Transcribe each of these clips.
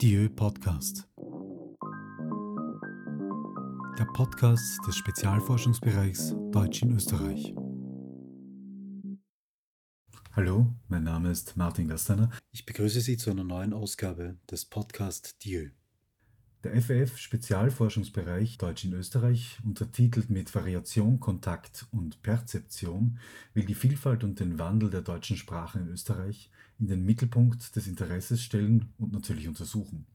Dieu Podcast. Der Podcast des Spezialforschungsbereichs Deutsch in Österreich. Hallo, mein Name ist Martin Gastaner. Ich begrüße Sie zu einer neuen Ausgabe des Podcast Dieu. Der FF Spezialforschungsbereich Deutsch in Österreich, untertitelt mit Variation, Kontakt und Perzeption, will die Vielfalt und den Wandel der deutschen Sprache in Österreich in den Mittelpunkt des Interesses stellen und natürlich untersuchen.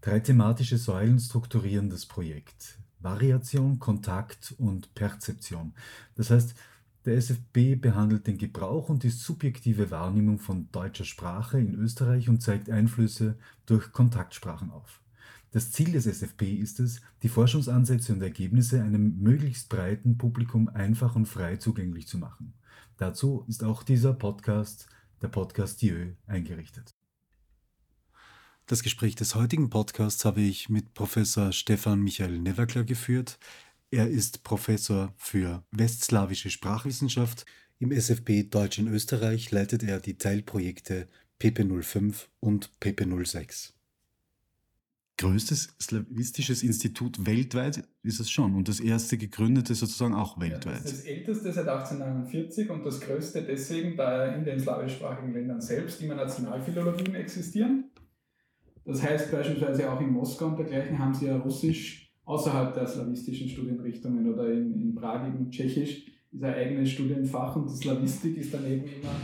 Drei thematische Säulen strukturieren das Projekt. Variation, Kontakt und Perzeption. Das heißt, der SFB behandelt den Gebrauch und die subjektive Wahrnehmung von deutscher Sprache in Österreich und zeigt Einflüsse durch Kontaktsprachen auf. Das Ziel des SFP ist es, die Forschungsansätze und Ergebnisse einem möglichst breiten Publikum einfach und frei zugänglich zu machen. Dazu ist auch dieser Podcast, der Podcast Dieu, eingerichtet. Das Gespräch des heutigen Podcasts habe ich mit Professor Stefan Michael Neverkler geführt. Er ist Professor für westslawische Sprachwissenschaft. Im SFP Deutsch in Österreich leitet er die Teilprojekte PP05 und PP06 größtes slawistisches Institut weltweit ist es schon und das erste gegründete sozusagen auch weltweit. Ja, das das älteste seit 1849 und das größte deswegen, da in den slawischsprachigen Ländern selbst immer Nationalphilologien existieren. Das heißt beispielsweise auch in Moskau und dergleichen haben sie ja Russisch außerhalb der slawistischen Studienrichtungen oder in, in Prag eben Tschechisch ist ein eigenes Studienfach und die Slawistik ist daneben immer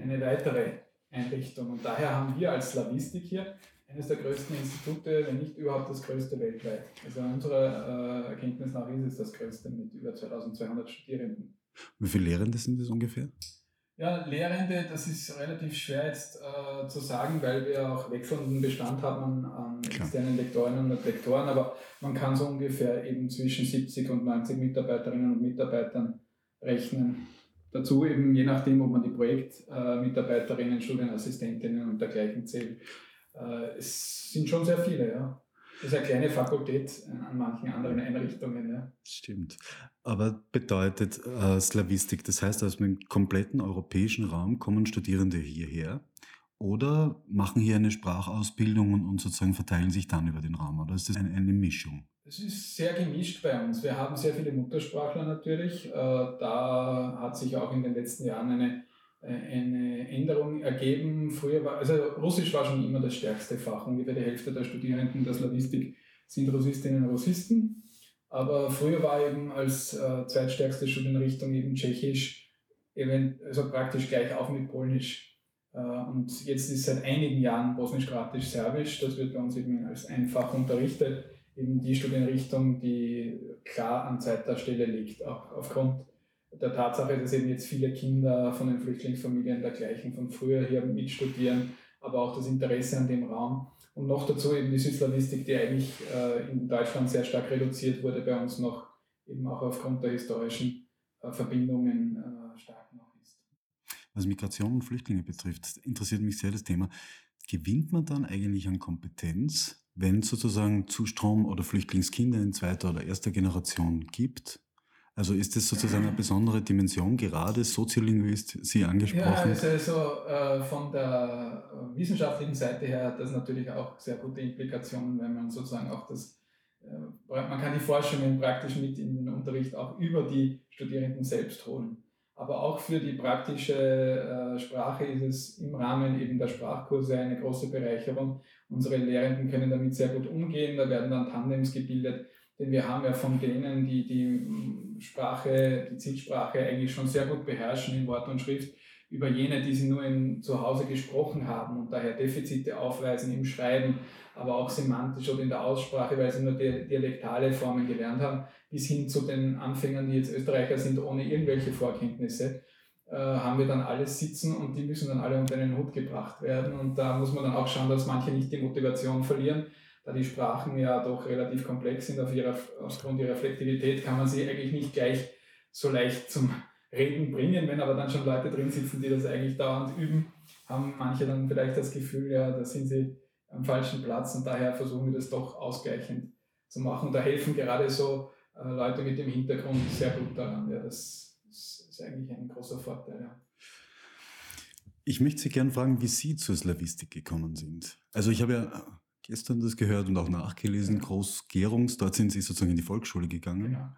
eine weitere Einrichtung. Und daher haben wir als Slawistik hier eines der größten Institute, wenn nicht überhaupt das größte weltweit. Also unserer äh, Erkenntnis nach ist es das größte mit über 2200 Studierenden. Wie viele Lehrende sind das ungefähr? Ja, Lehrende, das ist relativ schwer jetzt äh, zu sagen, weil wir auch wechselnden Bestand haben an externen Lektorinnen und Lektoren, aber man kann so ungefähr eben zwischen 70 und 90 Mitarbeiterinnen und Mitarbeitern rechnen. Dazu eben je nachdem, ob man die Projektmitarbeiterinnen, äh, Studienassistentinnen und dergleichen zählt. Äh, es sind schon sehr viele, ja. Das ist eine kleine Fakultät an manchen anderen Einrichtungen. Ja. Stimmt. Aber bedeutet äh, Slavistik, das heißt, aus dem kompletten europäischen Raum kommen Studierende hierher oder machen hier eine Sprachausbildung und, und sozusagen verteilen sich dann über den Raum? Oder ist das eine, eine Mischung? Es ist sehr gemischt bei uns. Wir haben sehr viele Muttersprachler natürlich. Äh, da hat sich auch in den letzten Jahren eine eine Änderung ergeben. Früher war, also Russisch war schon immer das stärkste Fach. Ungefähr die Hälfte der Studierenden der Slavistik sind Russistinnen und Russisten. Aber früher war eben als äh, zweitstärkste Studienrichtung eben Tschechisch, also praktisch gleich auch mit Polnisch. Äh, und jetzt ist seit einigen Jahren Bosnisch-Kroatisch, Serbisch. Das wird bei uns eben als einfach unterrichtet. Eben die Studienrichtung, die klar an zweiter Stelle liegt, auch aufgrund der Tatsache, dass eben jetzt viele Kinder von den Flüchtlingsfamilien dergleichen von früher hier mitstudieren, aber auch das Interesse an dem Raum. Und noch dazu eben die Südslawistik, die eigentlich äh, in Deutschland sehr stark reduziert wurde, bei uns noch eben auch aufgrund der historischen äh, Verbindungen äh, stark noch ist. Was Migration und Flüchtlinge betrifft, interessiert mich sehr das Thema. Gewinnt man dann eigentlich an Kompetenz, wenn es sozusagen Zustrom oder Flüchtlingskinder in zweiter oder erster Generation gibt? Also ist das sozusagen eine besondere Dimension, gerade Soziolinguist, Sie angesprochen? Ja, also, also äh, von der wissenschaftlichen Seite her hat das natürlich auch sehr gute Implikationen, wenn man sozusagen auch das, äh, man kann die Forschungen praktisch mit in den Unterricht auch über die Studierenden selbst holen. Aber auch für die praktische äh, Sprache ist es im Rahmen eben der Sprachkurse eine große Bereicherung. Unsere Lehrenden können damit sehr gut umgehen, da werden dann Tandems gebildet, denn wir haben ja von denen, die die Sprache, die Zielsprache eigentlich schon sehr gut beherrschen in Wort und Schrift, über jene, die sie nur in, zu Hause gesprochen haben und daher Defizite aufweisen im Schreiben, aber auch semantisch oder in der Aussprache, weil sie nur dialektale Formen gelernt haben, bis hin zu den Anfängern, die jetzt Österreicher sind, ohne irgendwelche Vorkenntnisse, äh, haben wir dann alles sitzen und die müssen dann alle unter einen Hut gebracht werden. Und da muss man dann auch schauen, dass manche nicht die Motivation verlieren, da die Sprachen ja doch relativ komplex sind auf ihrer, aufgrund ihrer Flexibilität, kann man sie eigentlich nicht gleich so leicht zum Reden bringen. Wenn aber dann schon Leute drin sitzen, die das eigentlich dauernd üben, haben manche dann vielleicht das Gefühl, ja, da sind sie am falschen Platz und daher versuchen wir das doch ausgleichend zu machen. Und da helfen gerade so äh, Leute mit dem Hintergrund sehr gut daran. Ja, das, das ist eigentlich ein großer Vorteil. Ja. Ich möchte Sie gerne fragen, wie Sie zur Slavistik gekommen sind. Also ich habe ja gestern das gehört und auch nachgelesen. Groß-Gerungs, dort sind Sie sozusagen in die Volksschule gegangen. Genau.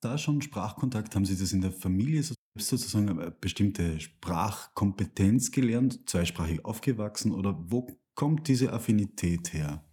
Da schon Sprachkontakt, haben Sie das in der Familie sozusagen eine bestimmte Sprachkompetenz gelernt, zweisprachig aufgewachsen oder wo kommt diese Affinität her?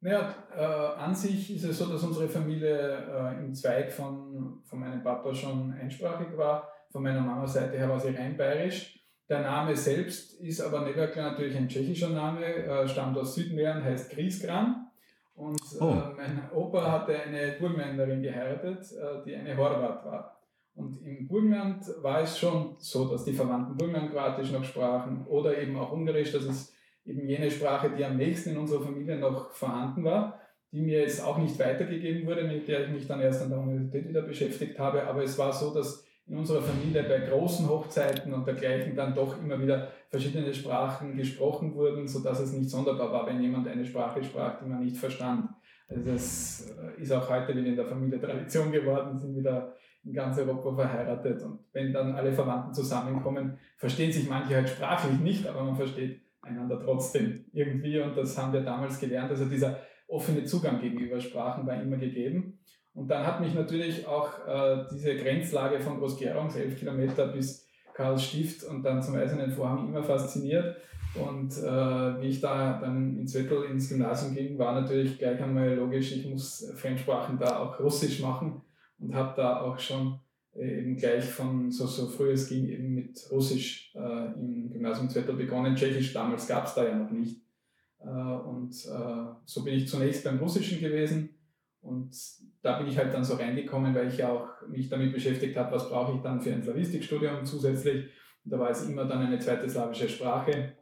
Naja, äh, an sich ist es so, dass unsere Familie äh, im Zweig von, von meinem Papa schon einsprachig war. Von meiner Mama Seite her war sie rein bayerisch. Der Name selbst ist aber Neverklar natürlich ein tschechischer Name, äh, stammt aus Südmähren, heißt Griesgram. Und äh, oh. mein Opa hatte eine Burgenländerin geheiratet, äh, die eine Horvat war. Und im Burgenland war es schon so, dass die Verwandten Burgenland-Kroatisch noch sprachen oder eben auch Ungarisch. Das ist eben jene Sprache, die am nächsten in unserer Familie noch vorhanden war, die mir jetzt auch nicht weitergegeben wurde, mit der ich mich dann erst an der Universität wieder beschäftigt habe. Aber es war so, dass in unserer Familie bei großen Hochzeiten und dergleichen dann doch immer wieder verschiedene Sprachen gesprochen wurden, sodass es nicht sonderbar war, wenn jemand eine Sprache sprach, die man nicht verstand. Also das äh, ist auch heute wieder in der Familie Tradition geworden, sind wieder in ganz Europa verheiratet. Und wenn dann alle Verwandten zusammenkommen, verstehen sich manche halt sprachlich nicht, aber man versteht einander trotzdem irgendwie. Und das haben wir damals gelernt. Also dieser offene Zugang gegenüber Sprachen war immer gegeben. Und dann hat mich natürlich auch äh, diese Grenzlage von Groß-Gerungs, elf Kilometer bis Karlsstift und dann zum Eisernen Vorhang immer fasziniert. Und äh, wie ich da dann in Zwettel ins Gymnasium ging, war natürlich gleich einmal logisch, ich muss Fremdsprachen da auch Russisch machen und habe da auch schon äh, eben gleich von so, so früh es ging eben mit Russisch äh, im Gymnasium Zwettel begonnen. Tschechisch damals gab es da ja noch nicht. Äh, und äh, so bin ich zunächst beim Russischen gewesen und da bin ich halt dann so reingekommen, weil ich ja auch mich damit beschäftigt habe, was brauche ich dann für ein Slavistikstudium zusätzlich. Und da war es immer dann eine zweite slawische Sprache.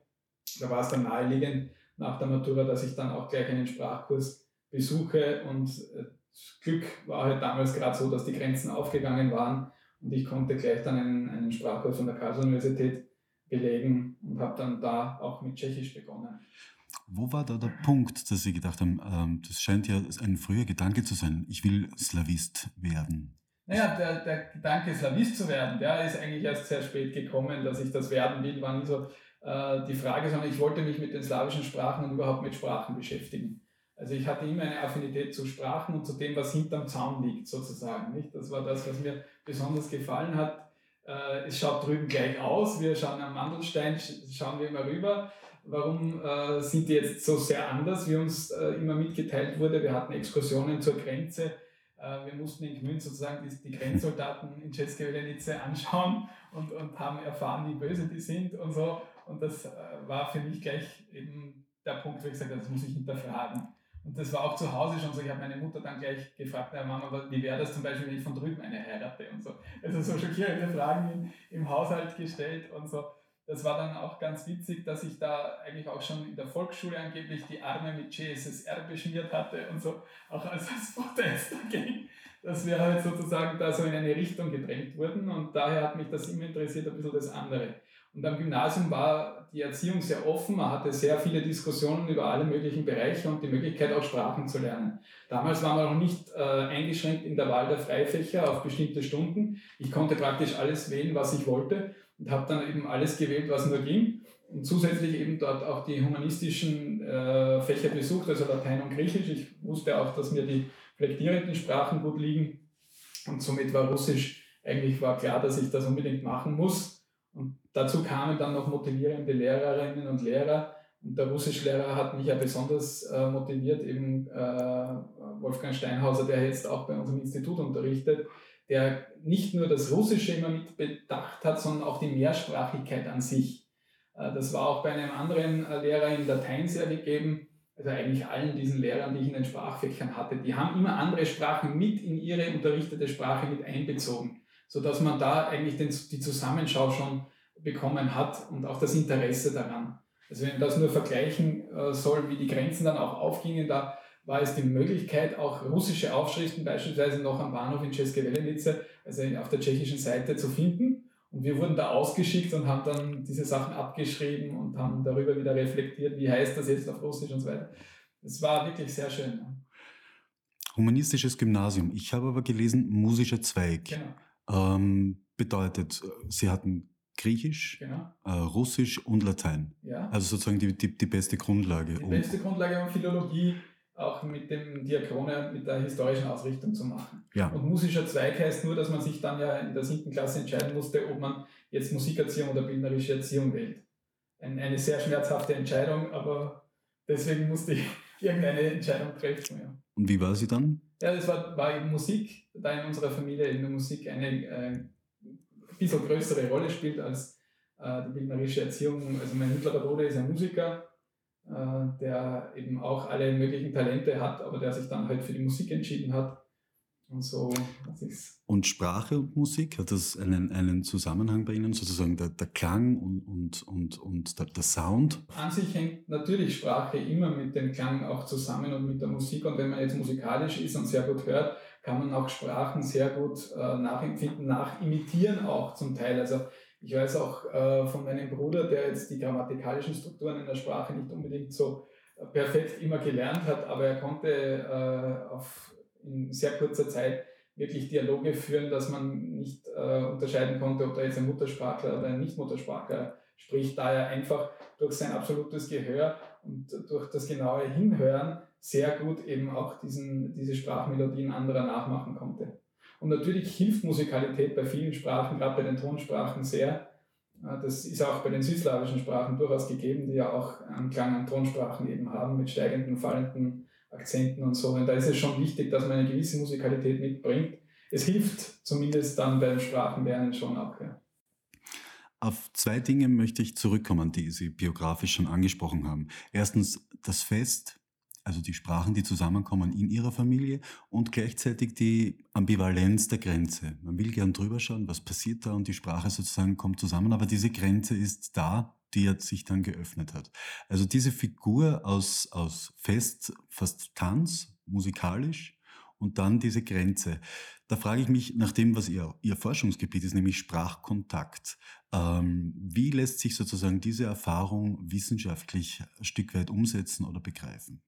Da war es dann naheliegend nach der Matura, dass ich dann auch gleich einen Sprachkurs besuche und das Glück war halt damals gerade so, dass die Grenzen aufgegangen waren und ich konnte gleich dann einen, einen Sprachkurs von der Karls-Universität belegen und habe dann da auch mit Tschechisch begonnen. Wo war da der Punkt, dass Sie gedacht haben, ähm, das scheint ja ein früher Gedanke zu sein, ich will Slavist werden? Naja, der, der Gedanke, Slavist zu werden, der ist eigentlich erst sehr spät gekommen, dass ich das werden will, war nie so äh, die Frage, sondern ich wollte mich mit den slawischen Sprachen und überhaupt mit Sprachen beschäftigen. Also ich hatte immer eine Affinität zu Sprachen und zu dem, was hinterm Zaun liegt, sozusagen. Nicht? Das war das, was mir besonders gefallen hat. Äh, es schaut drüben gleich aus. Wir schauen am Mandelstein, schauen wir immer rüber. Warum äh, sind die jetzt so sehr anders, wie uns äh, immer mitgeteilt wurde? Wir hatten Exkursionen zur Grenze. wir mussten in Gmünd sozusagen die, die Grenzsoldaten in Czeske anschauen und, und haben erfahren, wie böse die sind und so. Und das war für mich gleich eben der Punkt, wo ich gesagt habe, das muss ich hinterfragen. Und das war auch zu Hause schon so. Ich habe meine Mutter dann gleich gefragt, ja, Mama, wie wäre das zum Beispiel, wenn ich von drüben eine heirate und so. Also so schockierende Fragen im Haushalt gestellt und so. Das war dann auch ganz witzig, dass ich da eigentlich auch schon in der Volksschule angeblich die Arme mit GSSR beschmiert hatte und so, auch als, als Protest dagegen, dass wir halt sozusagen da so in eine Richtung gedrängt wurden und daher hat mich das immer interessiert, ein bisschen das andere. Und am Gymnasium war die Erziehung sehr offen. Man hatte sehr viele Diskussionen über alle möglichen Bereiche und die Möglichkeit, auch Sprachen zu lernen. Damals war man noch nicht äh, eingeschränkt in der Wahl der Freifächer auf bestimmte Stunden. Ich konnte praktisch alles wählen, was ich wollte und habe dann eben alles gewählt, was nur ging. Und zusätzlich eben dort auch die humanistischen äh, Fächer besucht, also Latein und Griechisch. Ich wusste auch, dass mir die flektierenden Sprachen gut liegen. Und somit war Russisch eigentlich war klar, dass ich das unbedingt machen muss und dazu kamen dann noch motivierende Lehrerinnen und Lehrer. Und der Russischlehrer hat mich ja besonders äh, motiviert, eben äh, Wolfgang Steinhauser, der jetzt auch bei unserem Institut unterrichtet, der nicht nur das Russische immer mit bedacht hat, sondern auch die Mehrsprachigkeit an sich. Äh, das war auch bei einem anderen äh, Lehrer in Latein sehr gegeben, also eigentlich allen diesen Lehrern, die ich in den Sprachfächern hatte, die haben immer andere Sprachen mit in ihre unterrichtete Sprache mit einbezogen sodass man da eigentlich den, die Zusammenschau schon bekommen hat und auch das Interesse daran. Also wenn man das nur vergleichen äh, soll, wie die Grenzen dann auch aufgingen, da war es die Möglichkeit, auch russische Aufschriften beispielsweise noch am Bahnhof in České also auf der tschechischen Seite zu finden. Und wir wurden da ausgeschickt und haben dann diese Sachen abgeschrieben und haben darüber wieder reflektiert, wie heißt das jetzt auf Russisch und so weiter. Es war wirklich sehr schön. Humanistisches Gymnasium. Ich habe aber gelesen, musischer Zweig. Genau. Ähm, bedeutet, Sie hatten Griechisch, genau. äh, Russisch und Latein. Ja. Also sozusagen die, die, die beste Grundlage. Die um beste Grundlage, um Philologie auch mit dem Diakrone, mit der historischen Ausrichtung zu machen. Ja. Und musischer Zweig heißt nur, dass man sich dann ja in der siebten Klasse entscheiden musste, ob man jetzt Musikerziehung oder bildnerische Erziehung wählt. Ein, eine sehr schmerzhafte Entscheidung, aber deswegen musste ich irgendeine Entscheidung treffen. Ja. Und wie war sie dann? Ja, das war, war eben Musik, da in unserer Familie in der Musik eine äh, bisschen größere Rolle spielt als äh, die bildnerische Erziehung. Also mein mittlerer Bruder ist ein Musiker, der eben auch alle möglichen Talente hat, aber der sich dann halt für die Musik entschieden hat. Und so hat sich's. Und Sprache und Musik, hat das einen, einen Zusammenhang bei Ihnen, sozusagen der, der Klang und, und, und, und der, der Sound? An sich hängt natürlich Sprache immer mit dem Klang auch zusammen und mit der Musik. Und wenn man jetzt musikalisch ist und sehr gut hört, kann man auch Sprachen sehr gut äh, nachempfinden, nachimitieren auch zum Teil. Also ich weiß auch äh, von meinem Bruder, der jetzt die grammatikalischen Strukturen in der Sprache nicht unbedingt so äh, perfekt immer gelernt hat, aber er konnte äh, auf, in sehr kurzer Zeit wirklich Dialoge führen, dass man nicht äh, unterscheiden konnte, ob da jetzt ein Muttersprachler oder ein Nicht-Muttersprachler spricht, da er einfach durch sein absolutes Gehör und durch das genaue Hinhören sehr gut eben auch diesen, diese Sprachmelodien anderer nachmachen konnte. Und natürlich hilft Musikalität bei vielen Sprachen, gerade bei den Tonsprachen sehr. Das ist auch bei den südslawischen Sprachen durchaus gegeben, die ja auch einen Klang an Tonsprachen eben haben, mit steigenden, fallenden Akzenten und so. Und da ist es schon wichtig, dass man eine gewisse Musikalität mitbringt. Es hilft zumindest dann beim Sprachenlernen schon auch. Ja. Auf zwei Dinge möchte ich zurückkommen, die Sie biografisch schon angesprochen haben. Erstens das Fest also die Sprachen, die zusammenkommen in ihrer Familie und gleichzeitig die Ambivalenz der Grenze. Man will gern drüber schauen, was passiert da und die Sprache sozusagen kommt zusammen, aber diese Grenze ist da, die jetzt sich dann geöffnet hat. Also diese Figur aus, aus Fest, fast Tanz, musikalisch und dann diese Grenze. Da frage ich mich nach dem, was ihr, ihr Forschungsgebiet ist, nämlich Sprachkontakt. Ähm, wie lässt sich sozusagen diese Erfahrung wissenschaftlich ein Stück weit umsetzen oder begreifen?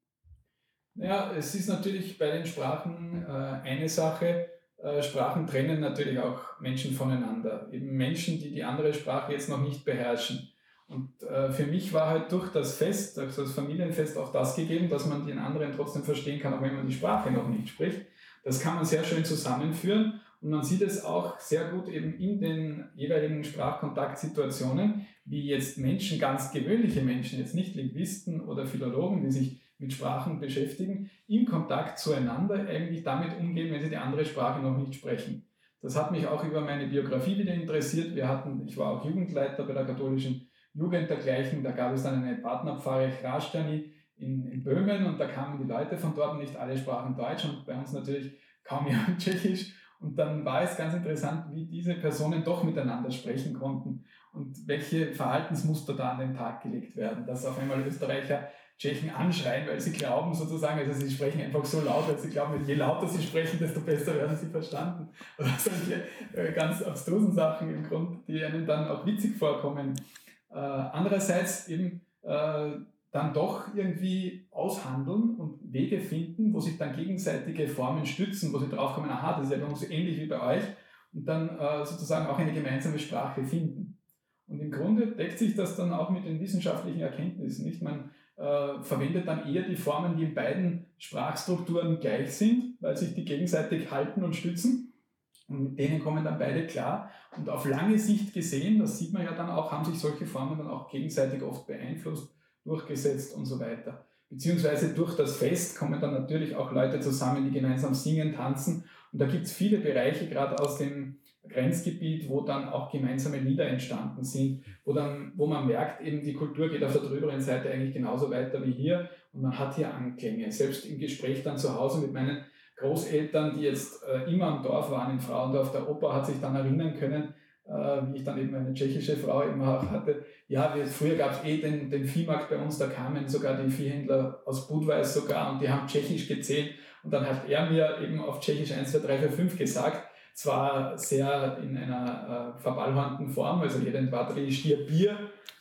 Ja, es ist natürlich bei den Sprachen äh, eine Sache. Äh, Sprachen trennen natürlich auch Menschen voneinander. Eben Menschen, die die andere Sprache jetzt noch nicht beherrschen. Und äh, für mich war halt durch das Fest, also das Familienfest, auch das gegeben, dass man den anderen trotzdem verstehen kann, auch wenn man die Sprache noch nicht spricht. Das kann man sehr schön zusammenführen. Und man sieht es auch sehr gut eben in den jeweiligen Sprachkontaktsituationen, wie jetzt Menschen, ganz gewöhnliche Menschen, jetzt nicht Linguisten oder Philologen, die sich mit Sprachen beschäftigen, im Kontakt zueinander eigentlich damit umgehen, wenn sie die andere Sprache noch nicht sprechen. Das hat mich auch über meine Biografie wieder interessiert. Wir hatten, ich war auch Jugendleiter bei der katholischen Jugend dergleichen. Da gab es dann eine Partnerpfarre Chrastani in, in Böhmen und da kamen die Leute von dort, nicht alle sprachen Deutsch und bei uns natürlich kaum jemand Tschechisch. Und dann war es ganz interessant, wie diese Personen doch miteinander sprechen konnten und welche Verhaltensmuster da an den Tag gelegt werden. Dass auf einmal Österreicher Tschechen anschreien, weil sie glauben sozusagen, also sie sprechen einfach so laut, weil sie glauben, je lauter sie sprechen, desto besser werden sie verstanden. Oder solche äh, ganz abstrusen Sachen im Grunde, die einem dann auch witzig vorkommen. Äh, andererseits eben äh, dann doch irgendwie aushandeln und Wege finden, wo sich dann gegenseitige Formen stützen, wo sie draufkommen, aha, das ist ja so ähnlich wie bei euch, und dann sozusagen auch eine gemeinsame Sprache finden. Und im Grunde deckt sich das dann auch mit den wissenschaftlichen Erkenntnissen. Nicht? Man, äh, verwendet dann eher die Formen, die in beiden Sprachstrukturen gleich sind, weil sich die gegenseitig halten und stützen. Und mit denen kommen dann beide klar. Und auf lange Sicht gesehen, das sieht man ja dann auch, haben sich solche Formen dann auch gegenseitig oft beeinflusst, durchgesetzt und so weiter. Beziehungsweise durch das Fest kommen dann natürlich auch Leute zusammen, die gemeinsam singen, tanzen. Und da gibt es viele Bereiche, gerade aus dem Grenzgebiet, wo dann auch gemeinsame Lieder entstanden sind, wo, dann, wo man merkt, eben die Kultur geht auf der drüberen Seite eigentlich genauso weiter wie hier und man hat hier Anklänge. Selbst im Gespräch dann zu Hause mit meinen Großeltern, die jetzt äh, immer am Dorf waren in Frauendorf, der Opa hat sich dann erinnern können, äh, wie ich dann eben eine tschechische Frau immer auch hatte. Ja, wir, früher gab es eh den, den Viehmarkt bei uns, da kamen sogar die Viehhändler aus Budweis sogar und die haben tschechisch gezählt und dann hat er mir eben auf tschechisch 1, 2, 3, 4, 5 gesagt zwar sehr in einer äh, verballhornten Form, also jeden Batterie stier Bier,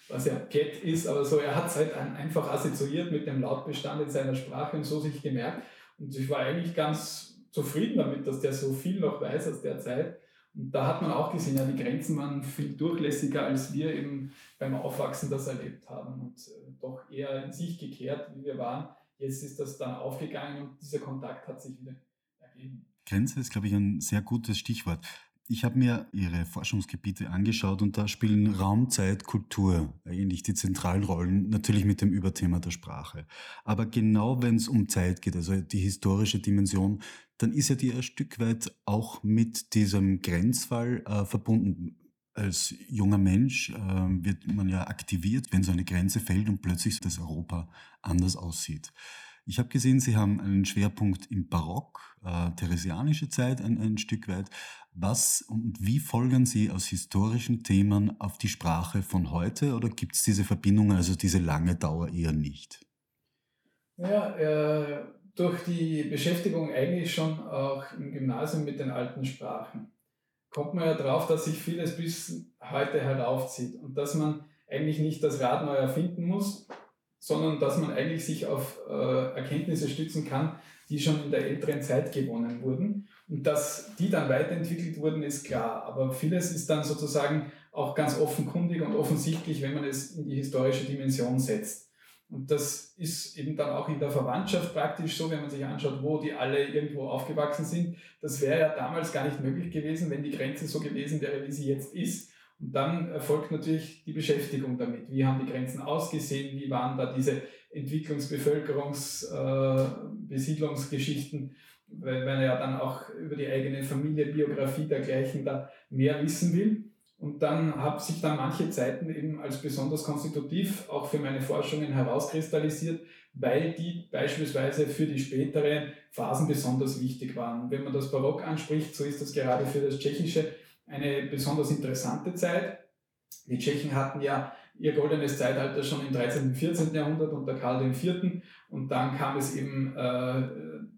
was ja Cat ist, aber so, er hat es halt einfach assoziiert mit dem Lautbestand in seiner Sprache und so sich gemerkt. Und ich war eigentlich ganz zufrieden damit, dass der so viel noch weiß aus der Zeit. Und da hat man auch gesehen, ja, die Grenzen waren viel durchlässiger, als wir eben beim Aufwachsen das erlebt haben und äh, doch eher in sich gekehrt, wie wir waren. Jetzt ist das dann aufgegangen und dieser Kontakt hat sich wieder ergeben. Grenze ist, glaube ich, ein sehr gutes Stichwort. Ich habe mir Ihre Forschungsgebiete angeschaut und da spielen Raum, Zeit, Kultur eigentlich die zentralen Rollen, natürlich mit dem Überthema der Sprache. Aber genau wenn es um Zeit geht, also die historische Dimension, dann ist ja die ein Stück weit auch mit diesem Grenzfall äh, verbunden. Als junger Mensch äh, wird man ja aktiviert, wenn so eine Grenze fällt und plötzlich das Europa anders aussieht. Ich habe gesehen, Sie haben einen Schwerpunkt im Barock, äh, theresianische Zeit ein, ein Stück weit. Was und wie folgen Sie aus historischen Themen auf die Sprache von heute oder gibt es diese Verbindungen, also diese lange Dauer eher nicht? Ja, äh, durch die Beschäftigung eigentlich schon auch im Gymnasium mit den alten Sprachen kommt man ja drauf, dass sich vieles bis heute heraufzieht und dass man eigentlich nicht das Rad neu erfinden muss, sondern dass man eigentlich sich auf äh, Erkenntnisse stützen kann, die schon in der älteren Zeit gewonnen wurden. Und dass die dann weiterentwickelt wurden, ist klar. Aber vieles ist dann sozusagen auch ganz offenkundig und offensichtlich, wenn man es in die historische Dimension setzt. Und das ist eben dann auch in der Verwandtschaft praktisch so, wenn man sich anschaut, wo die alle irgendwo aufgewachsen sind. Das wäre ja damals gar nicht möglich gewesen, wenn die Grenze so gewesen wäre, wie sie jetzt ist. Und dann erfolgt natürlich die Beschäftigung damit. Wie haben die Grenzen ausgesehen? Wie waren da diese Entwicklungs-, Bevölkerungs-, äh? Weil man ja dann auch über die eigene Familie, Biografie dergleichen da mehr wissen will. Und dann habe sich dann manche Zeiten eben als besonders konstitutiv auch für meine Forschungen herauskristallisiert, weil die beispielsweise für die späteren Phasen besonders wichtig waren. Wenn man das Barock anspricht, so ist das gerade für das Tschechische eine besonders interessante Zeit. Die Tschechen hatten ja ihr goldenes Zeitalter schon im 13. und 14. Jahrhundert unter Karl IV. Und dann kam es eben äh,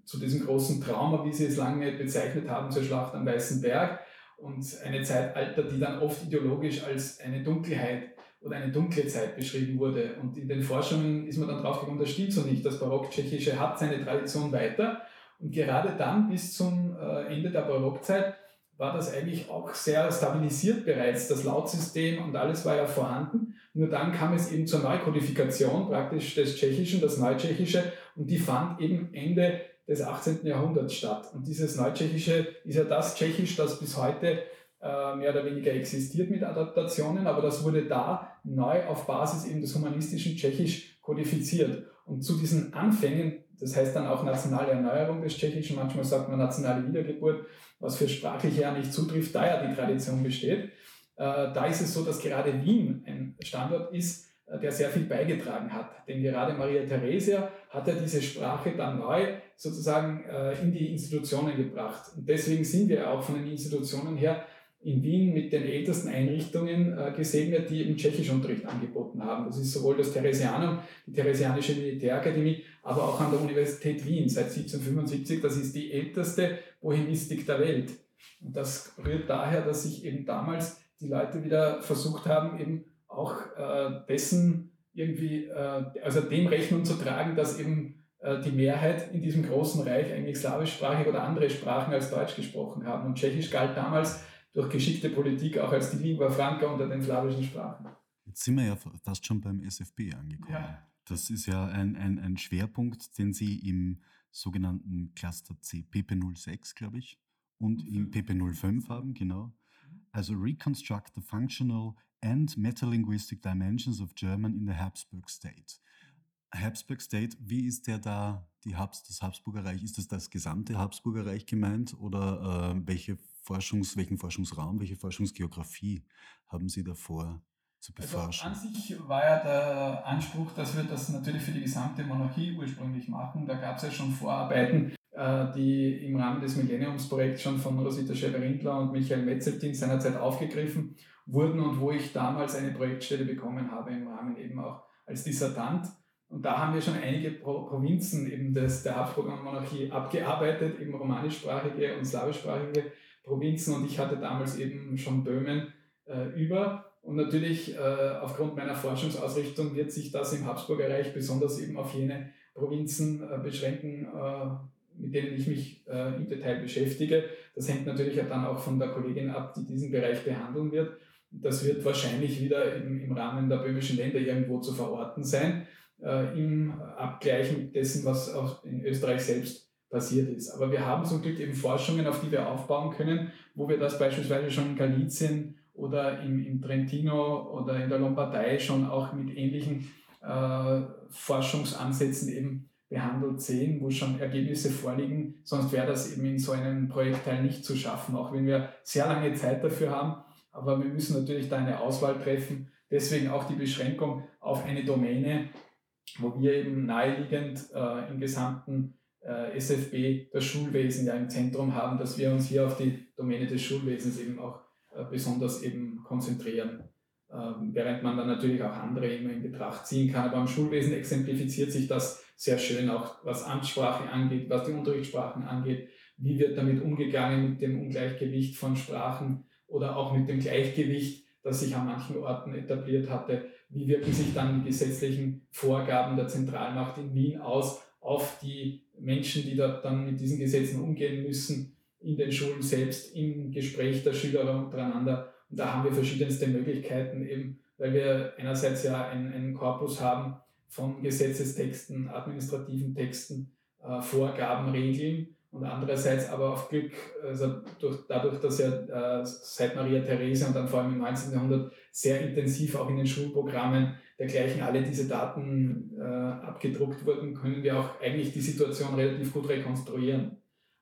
zu diesem großen Trauma, wie sie es lange bezeichnet haben, zur Schlacht am Weißen Berg. Und eine Zeitalter, die dann oft ideologisch als eine Dunkelheit oder eine dunkle Zeit beschrieben wurde. Und in den Forschungen ist man dann draufgekommen, das stimmt so nicht. Das Barock-Tschechische hat seine Tradition weiter. Und gerade dann bis zum äh, Ende der Barockzeit war das eigentlich auch sehr stabilisiert bereits. Das Lautsystem und alles war ja vorhanden. Nur dann kam es eben zur Neukodifikation praktisch des Tschechischen, das Neutschechische, und die fand eben Ende des 18. Jahrhunderts statt. Und dieses Neutschechische ist ja das Tschechisch, das bis heute äh, mehr oder weniger existiert mit Adaptationen, aber das wurde da neu auf Basis eben des humanistischen Tschechisch kodifiziert. Und zu diesen Anfängen, das heißt dann auch nationale Erneuerung des Tschechischen, manchmal sagt man nationale Wiedergeburt, was für sprachliche ja nicht zutrifft, da ja die Tradition besteht. Äh, da ist es so, dass gerade Wien ein Standort ist, äh, der sehr viel beigetragen hat. Denn gerade Maria Theresia hat ja diese Sprache dann neu sozusagen äh, in die Institutionen gebracht. Und deswegen sind wir auch von den Institutionen her in Wien mit den ältesten Einrichtungen gesegnet, die eben Tschechischunterricht angeboten haben. Das ist sowohl das Theresianum, die Theresianische Militärakademie, aber auch an der Universität Wien seit 1775. Das ist die älteste Bohemistik der Welt. Und das rührt daher, dass sich eben damals die Leute wieder versucht haben, eben auch äh, dessen irgendwie, äh, also dem Rechnung zu tragen, dass eben äh, die Mehrheit in diesem großen Reich eigentlich slawischsprachig oder andere Sprachen als Deutsch gesprochen haben. Und Tschechisch galt damals durch geschickte Politik auch als die Lingua Franca unter den slawischen Sprachen. Jetzt sind wir ja fast schon beim SFB angekommen. Ja. Das ist ja ein, ein, ein Schwerpunkt, den Sie im sogenannten Cluster C, PP06, glaube ich, und im PP05 haben, genau. Also Reconstruct the Functional and Metalinguistic Dimensions of German in the Habsburg State. Habsburg State, wie ist der da, die Habs, das Habsburger Reich? Ist das das gesamte Habsburger Reich gemeint oder äh, welche Forschungs, welchen Forschungsraum, welche Forschungsgeografie haben Sie davor zu beforschen? Also an sich war ja der Anspruch, dass wir das natürlich für die gesamte Monarchie ursprünglich machen. Da gab es ja schon Vorarbeiten, äh, die im Rahmen des Millenniumsprojekts schon von Rosita Scheverindler und Michael Metzeltin seinerzeit aufgegriffen wurden und wo ich damals eine Projektstelle bekommen habe im Rahmen eben auch als Dissertant. Und da haben wir schon einige Pro Provinzen eben des, der Habsburger Monarchie abgearbeitet, eben romanischsprachige und slawischsprachige Provinzen. Und ich hatte damals eben schon Böhmen äh, über. Und natürlich äh, aufgrund meiner Forschungsausrichtung wird sich das im Habsburger Reich besonders eben auf jene Provinzen äh, beschränken, äh, mit denen ich mich äh, im Detail beschäftige. Das hängt natürlich dann auch von der Kollegin ab, die diesen Bereich behandeln wird. Das wird wahrscheinlich wieder im, im Rahmen der böhmischen Länder irgendwo zu verorten sein, äh, im Abgleich mit dessen, was in Österreich selbst passiert ist. Aber wir haben zum Glück eben Forschungen, auf die wir aufbauen können, wo wir das beispielsweise schon in Galizien oder im, im Trentino oder in der Lombardei schon auch mit ähnlichen äh, Forschungsansätzen eben behandelt sehen, wo schon Ergebnisse vorliegen. Sonst wäre das eben in so einem Projektteil nicht zu schaffen, auch wenn wir sehr lange Zeit dafür haben. Aber wir müssen natürlich da eine Auswahl treffen. Deswegen auch die Beschränkung auf eine Domäne, wo wir eben naheliegend äh, im gesamten äh, SFB das Schulwesen ja im Zentrum haben, dass wir uns hier auf die Domäne des Schulwesens eben auch besonders eben konzentrieren. Ähm, während man dann natürlich auch andere immer in Betracht ziehen kann. Aber am Schulwesen exemplifiziert sich das sehr schön, auch was Amtssprache angeht, was die Unterrichtssprachen angeht. Wie wird damit umgegangen mit dem Ungleichgewicht von Sprachen oder auch mit dem Gleichgewicht, das sich an manchen Orten etabliert hatte? Wie wirken sich dann die gesetzlichen Vorgaben der Zentralmacht in Wien aus auf die Menschen, die dort dann mit diesen Gesetzen umgehen müssen, in den Schulen selbst, im Gespräch der Schüler untereinander? Und da haben wir verschiedenste Möglichkeiten, eben weil wir einerseits ja einen, einen Korpus haben von Gesetzestexten, administrativen Texten, äh, Vorgaben, Regeln und andererseits aber auf Glück, also durch, dadurch, dass ja äh, seit Maria Therese und dann vor allem im 19. Jahrhundert sehr intensiv auch in den Schulprogrammen dergleichen alle diese Daten äh, abgedruckt wurden, können wir auch eigentlich die Situation relativ gut rekonstruieren.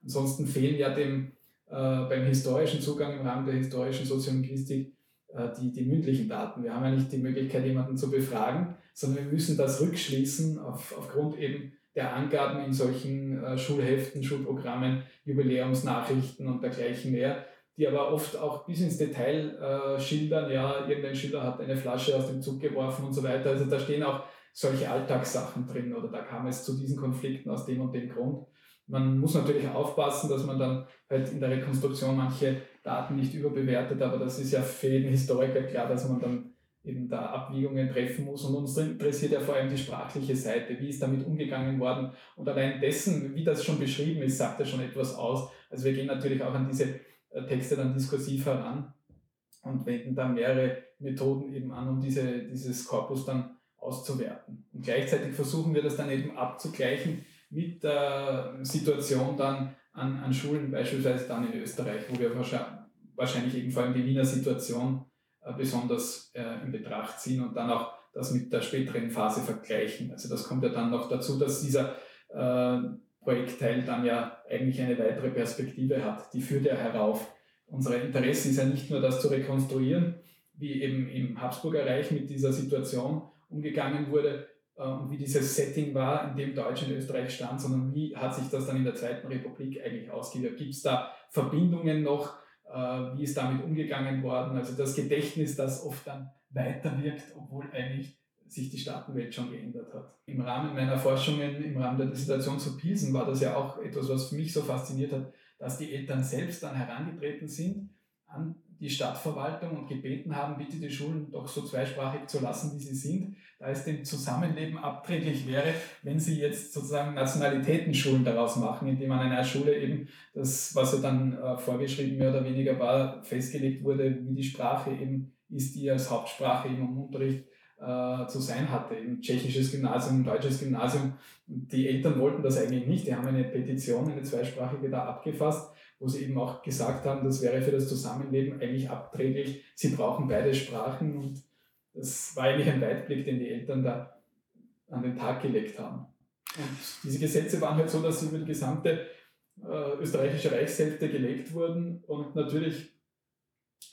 Ansonsten fehlen ja dem äh, beim historischen Zugang im Rahmen der historischen Soziolinguistik äh, die, die mündlichen Daten. Wir haben ja nicht die Möglichkeit, jemanden zu befragen, sondern wir müssen das rückschließen auf, aufgrund eben der Angaben in solchen äh, Schulheften, Schulprogrammen, Jubiläumsnachrichten und dergleichen mehr, die aber oft auch bis ins Detail äh, schildern, ja, irgendein Schüler hat eine Flasche aus dem Zug geworfen und so weiter. Also da stehen auch solche Alltagssachen drin oder da kam es zu diesen Konflikten aus dem und dem Grund. Man muss natürlich aufpassen, dass man dann halt in der Rekonstruktion manche Daten nicht überbewertet, aber das ist ja für jeden Historiker klar, dass man dann eben da Abwiegungen treffen muss. Und uns interessiert ja vor allem die sprachliche Seite. Wie ist damit umgegangen worden? Und allein dessen, wie das schon beschrieben ist, sagt ja schon etwas aus. Also wir gehen natürlich auch an diese äh, Texte dann diskursiv heran und wenden da mehrere Methoden eben an, um diese, dieses Korpus dann auszuwerten. Und gleichzeitig versuchen wir das dann eben abzugleichen mit der Situation dann an, an Schulen, beispielsweise dann in Österreich, wo wir wahrscheinlich eben vor allem die Wiener Situation äh, besonders äh, in Betracht ziehen und dann auch das mit der späteren Phase vergleichen. Also das kommt ja dann noch dazu, dass dieser äh, Projektteil dann ja eigentlich eine weitere Perspektive hat. Die führt ja herauf. Unsere Interesse ist ja nicht nur das zu rekonstruieren, wie eben im Habsburger Reich mit dieser Situation umgegangen wurde, und wie dieses Setting war, in dem Deutschland und Österreich stand, sondern wie hat sich das dann in der Zweiten Republik eigentlich ausgewirkt? Gibt es da Verbindungen noch? Äh, wie ist damit umgegangen worden? Also das Gedächtnis, das oft dann weiterwirkt, obwohl eigentlich sich die Staatenwelt schon geändert hat. Im Rahmen meiner Forschungen, im Rahmen der Dissertation zu Pilsen, war das ja auch etwas, was mich so fasziniert hat, dass die Eltern selbst dann herangetreten sind an die Stadtverwaltung und gebeten haben, bitte die Schulen doch so zweisprachig zu lassen, wie sie sind, da es dem Zusammenleben abträglich wäre, wenn sie jetzt sozusagen Nationalitätenschulen daraus machen, indem an einer Schule eben das, was ja dann äh, vorgeschrieben mehr oder weniger war, festgelegt wurde, wie die Sprache eben ist, die als Hauptsprache eben im Unterricht äh, zu sein hatte. Ein tschechisches Gymnasium, deutsches Gymnasium. Die Eltern wollten das eigentlich nicht. Die haben eine Petition, eine zweisprachige da abgefasst wo sie eben auch gesagt haben, das wäre für das Zusammenleben eigentlich abträglich. Sie brauchen beide Sprachen und das war eigentlich ein Weitblick, den die Eltern da an den Tag gelegt haben. Und diese Gesetze waren halt so, dass sie über die gesamte äh, österreichische Reichshälfte gelegt wurden und natürlich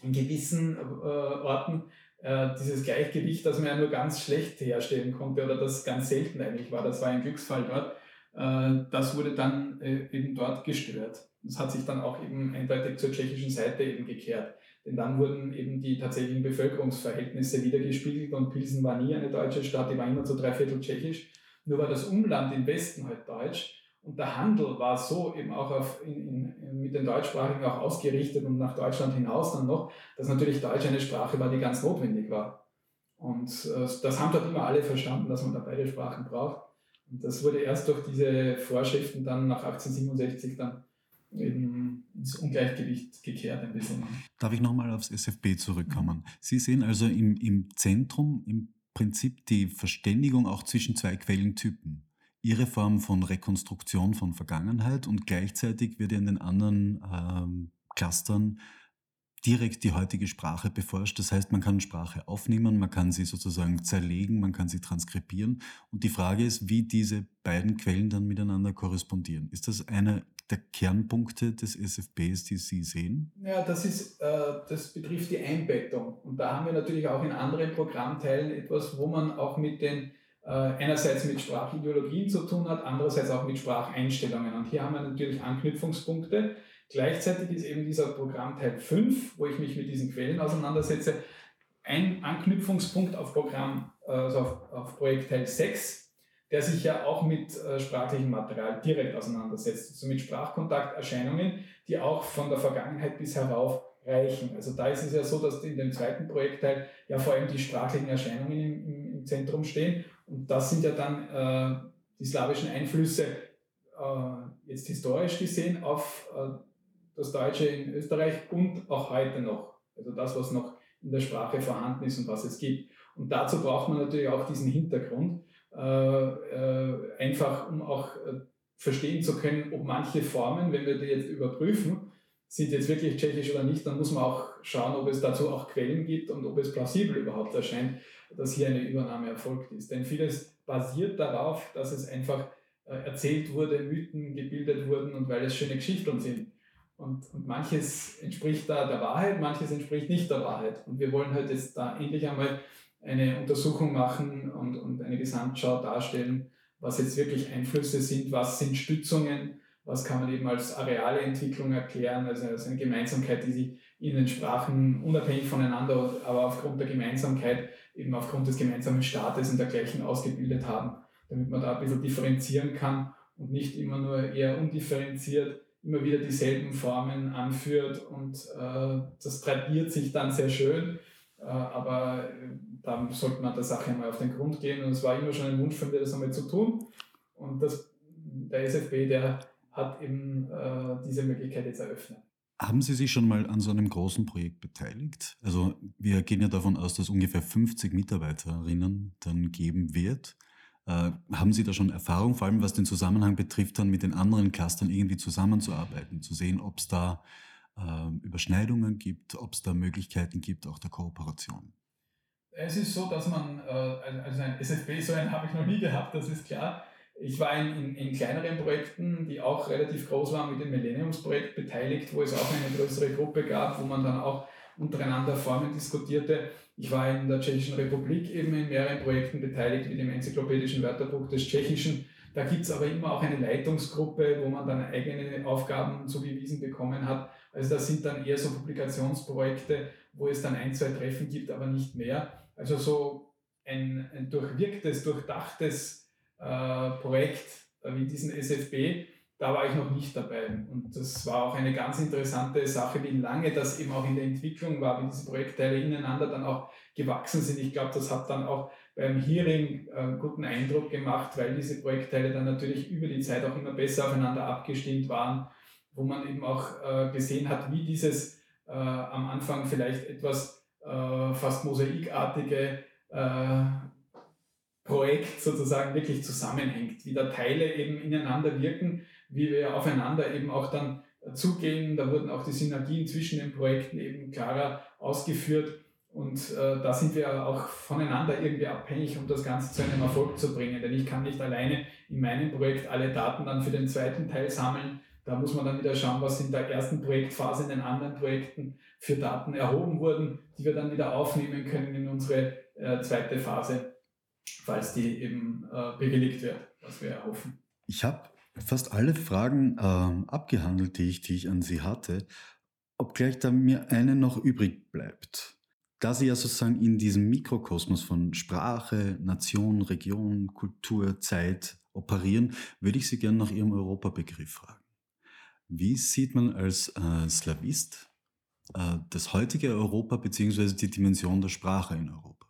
in gewissen äh, Orten äh, dieses Gleichgewicht, das man ja nur ganz schlecht herstellen konnte oder das ganz selten eigentlich war, das war ein Glücksfall dort, das wurde dann äh, eben dort gestört. Das hat sich dann auch eben eindeutig zur tschechischen Seite eben gekehrt. Denn dann wurden eben die tatsächlichen Bevölkerungsverhältnisse wiedergespiegelt und Pilsen war nie eine deutsche Stadt, die war immer zu drei Viertel tschechisch. Nur war das Umland im Westen halt deutsch und der Handel war so eben auch auf, in, in, mit den Deutschsprachigen auch ausgerichtet und nach Deutschland hinaus dann noch, dass natürlich Deutsch eine Sprache war, die ganz notwendig war. Und äh, das haben dort immer alle verstanden, dass man da beide Sprachen braucht. Und das wurde erst durch diese Vorschriften dann nach 1867 dann eben ins Ungleichgewicht gekehrt ein bisschen. Darf ich nochmal aufs SFB zurückkommen? Sie sehen also im, im Zentrum im Prinzip die Verständigung auch zwischen zwei Quellentypen. Ihre Form von Rekonstruktion von Vergangenheit und gleichzeitig wird in den anderen ähm, Clustern direkt die heutige Sprache beforscht. Das heißt, man kann Sprache aufnehmen, man kann sie sozusagen zerlegen, man kann sie transkribieren. Und die Frage ist, wie diese beiden Quellen dann miteinander korrespondieren. Ist das einer der Kernpunkte des SFBs, die Sie sehen? Ja, das, ist, äh, das betrifft die Einbettung. Und da haben wir natürlich auch in anderen Programmteilen etwas, wo man auch mit den äh, einerseits mit Sprachideologien zu tun hat, andererseits auch mit Spracheinstellungen. Und hier haben wir natürlich Anknüpfungspunkte Gleichzeitig ist eben dieser Programmteil 5, wo ich mich mit diesen Quellen auseinandersetze, ein Anknüpfungspunkt auf Programm, also auf, auf Projektteil 6, der sich ja auch mit äh, sprachlichem Material direkt auseinandersetzt, also mit Sprachkontakterscheinungen, die auch von der Vergangenheit bis herauf reichen. Also da ist es ja so, dass in dem zweiten Projektteil ja vor allem die sprachlichen Erscheinungen im, im, im Zentrum stehen und das sind ja dann äh, die slawischen Einflüsse äh, jetzt historisch gesehen auf äh, das Deutsche in Österreich und auch heute noch. Also das, was noch in der Sprache vorhanden ist und was es gibt. Und dazu braucht man natürlich auch diesen Hintergrund, äh, äh, einfach um auch äh, verstehen zu können, ob manche Formen, wenn wir die jetzt überprüfen, sind jetzt wirklich tschechisch oder nicht, dann muss man auch schauen, ob es dazu auch Quellen gibt und ob es plausibel überhaupt erscheint, dass hier eine Übernahme erfolgt ist. Denn vieles basiert darauf, dass es einfach äh, erzählt wurde, Mythen gebildet wurden und weil es schöne Geschichten sind. Und, und manches entspricht da der Wahrheit, manches entspricht nicht der Wahrheit. Und wir wollen halt jetzt da endlich einmal eine Untersuchung machen und, und eine Gesamtschau darstellen, was jetzt wirklich Einflüsse sind, was sind Stützungen, was kann man eben als areale Entwicklung erklären, also als eine Gemeinsamkeit, die sich in den Sprachen unabhängig voneinander, aber aufgrund der Gemeinsamkeit, eben aufgrund des gemeinsamen Staates und dergleichen ausgebildet haben, damit man da ein bisschen differenzieren kann und nicht immer nur eher undifferenziert immer wieder dieselben Formen anführt und äh, das tradiert sich dann sehr schön. Äh, aber äh, da sollte man der Sache einmal auf den Grund gehen und es war immer schon ein Wunsch von mir, das einmal zu tun. Und das, der SFB, der hat eben äh, diese Möglichkeit jetzt eröffnet. Haben Sie sich schon mal an so einem großen Projekt beteiligt? Also wir gehen ja davon aus, dass ungefähr 50 Mitarbeiterinnen dann geben wird. Äh, haben Sie da schon Erfahrung, vor allem was den Zusammenhang betrifft, dann mit den anderen Clustern irgendwie zusammenzuarbeiten, zu sehen, ob es da äh, Überschneidungen gibt, ob es da Möglichkeiten gibt, auch der Kooperation? Es ist so, dass man, äh, also ein SFB, so einen habe ich noch nie gehabt, das ist klar. Ich war in, in, in, kleineren Projekten, die auch relativ groß waren, mit dem Millenniumsprojekt beteiligt, wo es auch eine größere Gruppe gab, wo man dann auch untereinander Formen diskutierte. Ich war in der Tschechischen Republik eben in mehreren Projekten beteiligt, wie dem enzyklopädischen Wörterbuch des Tschechischen. Da gibt es aber immer auch eine Leitungsgruppe, wo man dann eigene Aufgaben zugewiesen bekommen hat. Also das sind dann eher so Publikationsprojekte, wo es dann ein, zwei Treffen gibt, aber nicht mehr. Also so ein, ein durchwirktes, durchdachtes äh, Projekt äh, wie diesen SFB, da war ich noch nicht dabei. Und das war auch eine ganz interessante Sache, wie lange das eben auch in der Entwicklung war, wie diese Projektteile ineinander dann auch gewachsen sind. Ich glaube, das hat dann auch beim Hearing einen guten Eindruck gemacht, weil diese Projektteile dann natürlich über die Zeit auch immer besser aufeinander abgestimmt waren, wo man eben auch äh, gesehen hat, wie dieses äh, am Anfang vielleicht etwas äh, fast mosaikartige Projekt sozusagen wirklich zusammenhängt, wie da Teile eben ineinander wirken wie wir aufeinander eben auch dann zugehen. Da wurden auch die Synergien zwischen den Projekten eben klarer ausgeführt. Und äh, da sind wir auch voneinander irgendwie abhängig, um das Ganze zu einem Erfolg zu bringen. Denn ich kann nicht alleine in meinem Projekt alle Daten dann für den zweiten Teil sammeln. Da muss man dann wieder schauen, was in der ersten Projektphase in den anderen Projekten für Daten erhoben wurden, die wir dann wieder aufnehmen können in unsere äh, zweite Phase, falls die eben äh, bewilligt wird, was wir erhoffen. Ich habe fast alle Fragen ähm, abgehandelt, die ich, die ich an Sie hatte, obgleich da mir eine noch übrig bleibt. Da Sie ja sozusagen in diesem Mikrokosmos von Sprache, Nation, Region, Kultur, Zeit operieren, würde ich Sie gerne nach Ihrem Europabegriff fragen. Wie sieht man als äh, Slavist äh, das heutige Europa bzw. die Dimension der Sprache in Europa?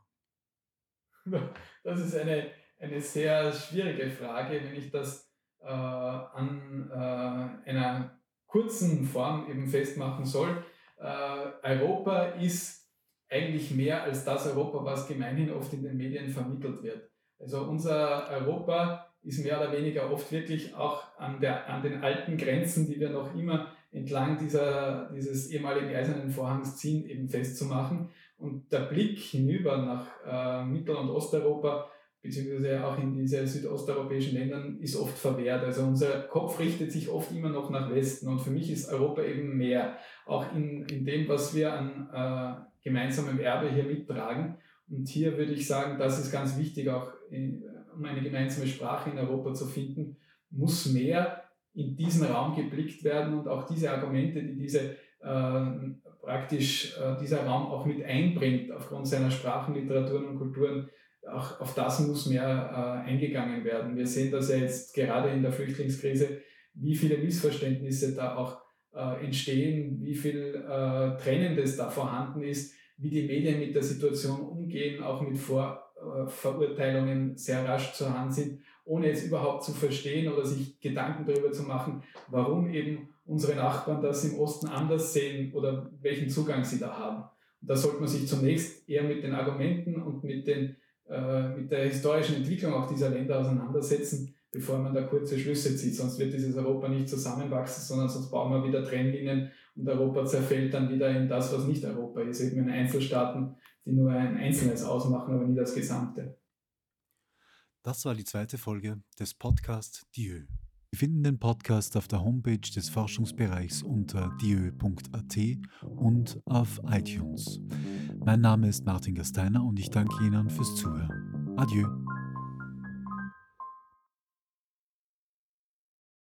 Das ist eine eine sehr schwierige Frage, wenn ich das äh, an äh, einer kurzen Form eben festmachen soll. Äh, Europa ist eigentlich mehr als das Europa, was gemeinhin oft in den Medien vermittelt wird. Also unser Europa ist mehr oder weniger oft wirklich auch an, der, an den alten Grenzen, die wir noch immer entlang dieser, dieses ehemaligen Eisernen Vorhangs ziehen, eben festzumachen. Und der Blick hinüber nach äh, Mittel- und Osteuropa, beziehungsweise auch in diese südosteuropäischen Ländern, ist oft verwehrt. Also unser Kopf richtet sich oft immer noch nach Westen. Und für mich ist Europa eben mehr, auch in, in dem, was wir an äh, gemeinsamem Erbe hier mittragen. Und hier würde ich sagen, das ist ganz wichtig, auch in, um eine gemeinsame Sprache in Europa zu finden, muss mehr in diesen Raum geblickt werden und auch diese Argumente, die diese äh, praktisch äh, dieser Raum auch mit einbringt aufgrund seiner Sprachen, Literaturen und Kulturen, auch auf das muss mehr äh, eingegangen werden. Wir sehen das ja jetzt gerade in der Flüchtlingskrise, wie viele Missverständnisse da auch äh, entstehen, wie viel äh, Trennendes da vorhanden ist, wie die Medien mit der Situation umgehen, auch mit Vorverurteilungen sehr rasch zur Hand sind ohne es überhaupt zu verstehen oder sich Gedanken darüber zu machen, warum eben unsere Nachbarn das im Osten anders sehen oder welchen Zugang sie da haben. Und da sollte man sich zunächst eher mit den Argumenten und mit, den, äh, mit der historischen Entwicklung auch dieser Länder auseinandersetzen, bevor man da kurze Schlüsse zieht. Sonst wird dieses Europa nicht zusammenwachsen, sondern sonst bauen wir wieder Trennlinien und Europa zerfällt dann wieder in das, was nicht Europa ist, eben in Einzelstaaten, die nur ein Einzelnes ausmachen, aber nie das Gesamte. Das war die zweite Folge des Podcasts Dieu. Sie finden den Podcast auf der Homepage des Forschungsbereichs unter dieu.at und auf iTunes. Mein Name ist Martin Gasteiner und ich danke Ihnen fürs Zuhören. Adieu.